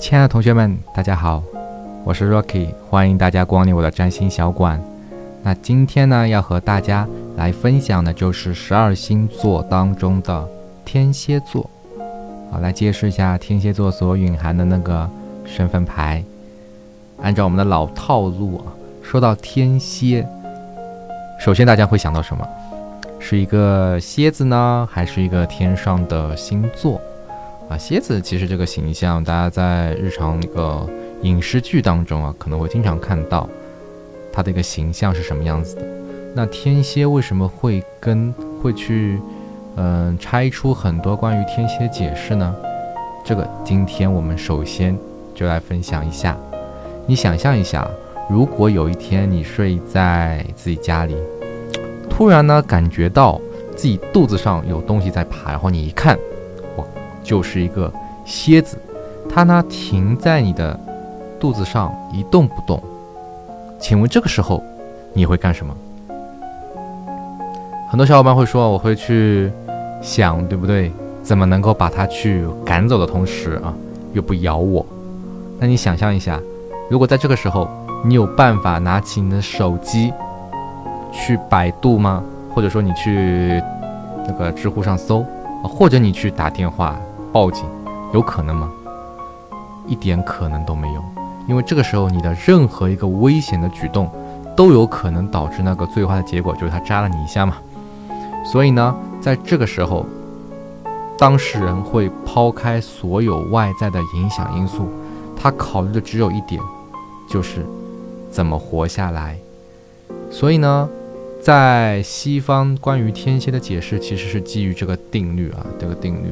亲爱的同学们，大家好，我是 Rocky，欢迎大家光临我的占星小馆。那今天呢，要和大家来分享的就是十二星座当中的天蝎座。好，来揭示一下天蝎座所蕴含的那个身份牌。按照我们的老套路啊，说到天蝎，首先大家会想到什么？是一个蝎子呢，还是一个天上的星座？啊，蝎子其实这个形象，大家在日常那个影视剧当中啊，可能会经常看到它的一个形象是什么样子的。那天蝎为什么会跟会去嗯拆出很多关于天蝎解释呢？这个今天我们首先就来分享一下。你想象一下，如果有一天你睡在自己家里。突然呢，感觉到自己肚子上有东西在爬，然后你一看，就是一个蝎子，它呢停在你的肚子上一动不动。请问这个时候你会干什么？很多小伙伴会说，我会去想，对不对？怎么能够把它去赶走的同时啊，又不咬我？那你想象一下，如果在这个时候你有办法拿起你的手机。去百度吗？或者说你去那个知乎上搜，或者你去打电话报警，有可能吗？一点可能都没有，因为这个时候你的任何一个危险的举动，都有可能导致那个最坏的结果，就是他扎了你一下嘛。所以呢，在这个时候，当事人会抛开所有外在的影响因素，他考虑的只有一点，就是怎么活下来。所以呢。在西方关于天蝎的解释其实是基于这个定律啊，这个定律，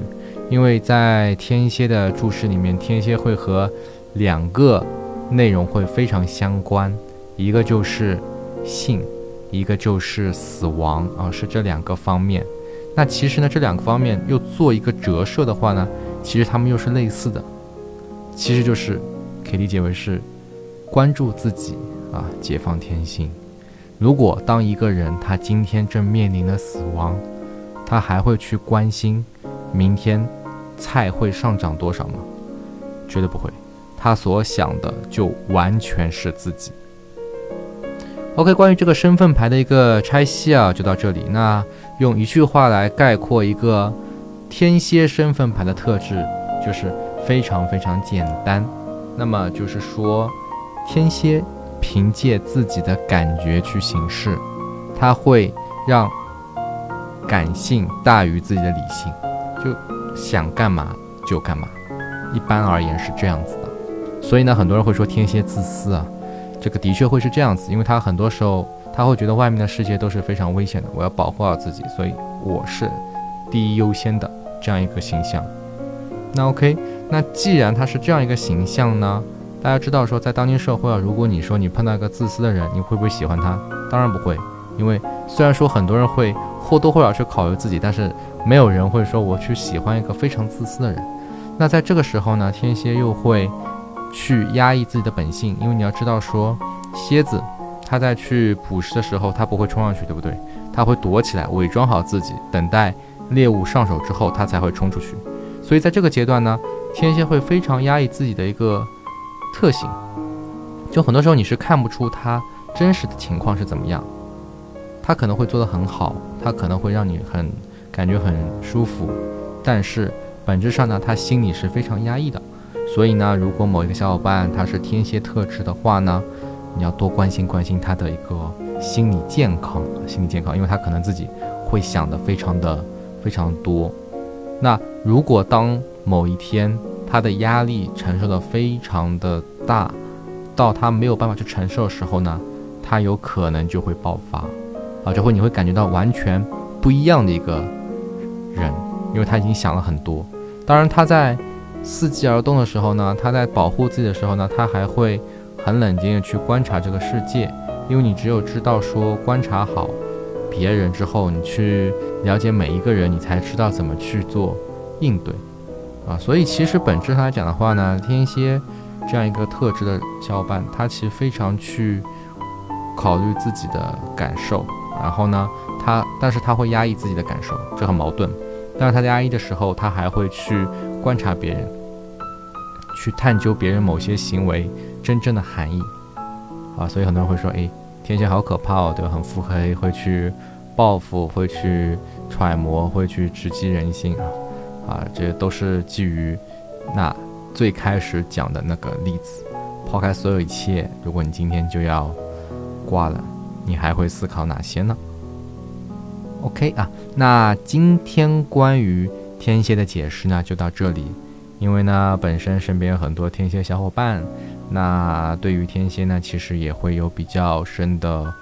因为在天蝎的注释里面，天蝎会和两个内容会非常相关，一个就是性，一个就是死亡啊，是这两个方面。那其实呢，这两个方面又做一个折射的话呢，其实它们又是类似的，其实就是可以理解为是关注自己啊，解放天性。如果当一个人他今天正面临着死亡，他还会去关心明天菜会上涨多少吗？绝对不会，他所想的就完全是自己。OK，关于这个身份牌的一个拆析啊，就到这里。那用一句话来概括一个天蝎身份牌的特质，就是非常非常简单。那么就是说，天蝎。凭借自己的感觉去行事，他会让感性大于自己的理性，就想干嘛就干嘛。一般而言是这样子的。所以呢，很多人会说天蝎自私啊，这个的确会是这样子，因为他很多时候他会觉得外面的世界都是非常危险的，我要保护好自己，所以我是第一优先的这样一个形象。那 OK，那既然他是这样一个形象呢？大家知道说，在当今社会啊，如果你说你碰到一个自私的人，你会不会喜欢他？当然不会，因为虽然说很多人会或多或少去考虑自己，但是没有人会说我去喜欢一个非常自私的人。那在这个时候呢，天蝎又会去压抑自己的本性，因为你要知道说，蝎子它在去捕食的时候，它不会冲上去，对不对？它会躲起来，伪装好自己，等待猎物上手之后，它才会冲出去。所以在这个阶段呢，天蝎会非常压抑自己的一个。特性，就很多时候你是看不出它真实的情况是怎么样，他可能会做得很好，他可能会让你很感觉很舒服，但是本质上呢，他心里是非常压抑的。所以呢，如果某一个小伙伴他是天蝎特质的话呢，你要多关心关心他的一个心理健康，心理健康，因为他可能自己会想的非常的非常多。那如果当某一天，他的压力承受的非常的大，到他没有办法去承受的时候呢，他有可能就会爆发，啊，就会你会感觉到完全不一样的一个人，因为他已经想了很多。当然他在伺机而动的时候呢，他在保护自己的时候呢，他还会很冷静的去观察这个世界，因为你只有知道说观察好别人之后，你去了解每一个人，你才知道怎么去做应对。啊，所以其实本质上来讲的话呢，天蝎这样一个特质的小伙伴，他其实非常去考虑自己的感受，然后呢，他但是他会压抑自己的感受，这很矛盾。但是他在压抑的时候，他还会去观察别人，去探究别人某些行为真正的含义啊。所以很多人会说，诶，天蝎好可怕哦，对吧？很腹黑，会去报复，会去揣摩，会去直击人心啊啊，这都是基于那最开始讲的那个例子。抛开所有一切，如果你今天就要挂了，你还会思考哪些呢？OK 啊，那今天关于天蝎的解释呢，就到这里。因为呢，本身身边有很多天蝎小伙伴，那对于天蝎呢，其实也会有比较深的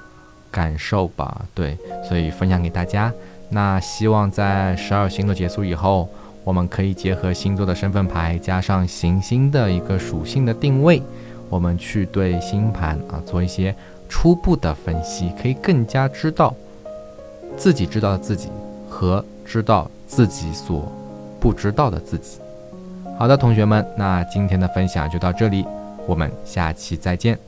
感受吧。对，所以分享给大家。那希望在十二星座结束以后，我们可以结合星座的身份牌，加上行星的一个属性的定位。我们去对星盘啊做一些初步的分析，可以更加知道自己知道的自己和知道自己所不知道的自己。好的，同学们，那今天的分享就到这里，我们下期再见。